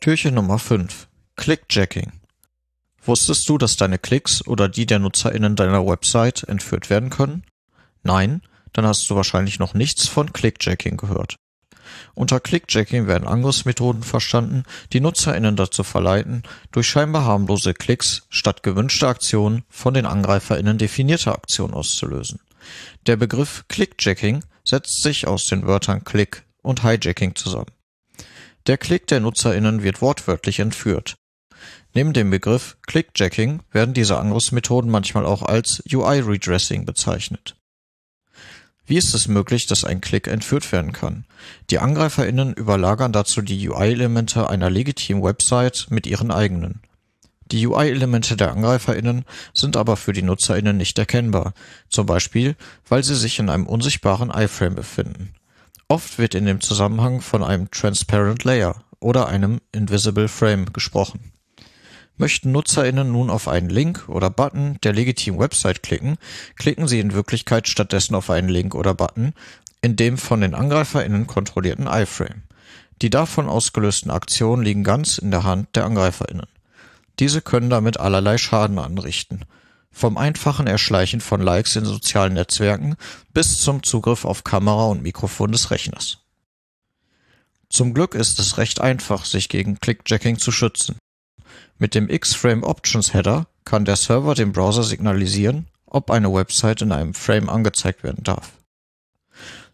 Türchen Nummer 5. Clickjacking. Wusstest du, dass deine Klicks oder die der NutzerInnen deiner Website entführt werden können? Nein? Dann hast du wahrscheinlich noch nichts von Clickjacking gehört. Unter Clickjacking werden Angriffsmethoden verstanden, die NutzerInnen dazu verleiten, durch scheinbar harmlose Klicks statt gewünschter Aktionen von den AngreiferInnen definierte Aktionen auszulösen. Der Begriff Clickjacking setzt sich aus den Wörtern Click und Hijacking zusammen. Der Klick der NutzerInnen wird wortwörtlich entführt. Neben dem Begriff Clickjacking werden diese Angriffsmethoden manchmal auch als UI-Redressing bezeichnet. Wie ist es möglich, dass ein Klick entführt werden kann? Die AngreiferInnen überlagern dazu die UI-Elemente einer legitimen Website mit ihren eigenen. Die UI-Elemente der AngreiferInnen sind aber für die NutzerInnen nicht erkennbar, zum Beispiel, weil sie sich in einem unsichtbaren iframe befinden. Oft wird in dem Zusammenhang von einem Transparent Layer oder einem Invisible Frame gesprochen. Möchten NutzerInnen nun auf einen Link oder Button der legitimen Website klicken, klicken sie in Wirklichkeit stattdessen auf einen Link oder Button in dem von den AngreiferInnen kontrollierten iframe. Die davon ausgelösten Aktionen liegen ganz in der Hand der AngreiferInnen. Diese können damit allerlei Schaden anrichten – vom einfachen Erschleichen von Likes in sozialen Netzwerken bis zum Zugriff auf Kamera und Mikrofon des Rechners. Zum Glück ist es recht einfach, sich gegen Clickjacking zu schützen. Mit dem X-Frame Options Header kann der Server dem Browser signalisieren, ob eine Website in einem Frame angezeigt werden darf.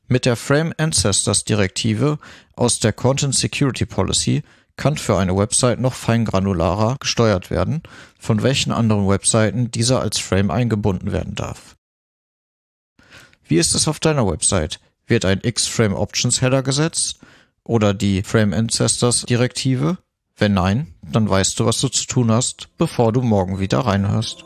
Mit der Frame Ancestors Direktive aus der Content Security Policy kann für eine Website noch feingranularer gesteuert werden, von welchen anderen Webseiten dieser als Frame eingebunden werden darf. Wie ist es auf deiner Website? Wird ein X-Frame Options Header gesetzt oder die Frame Ancestors Direktive? Wenn nein, dann weißt du, was du zu tun hast, bevor du morgen wieder reinhörst.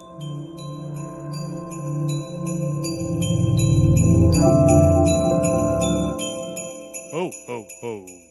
Ho, ho, ho.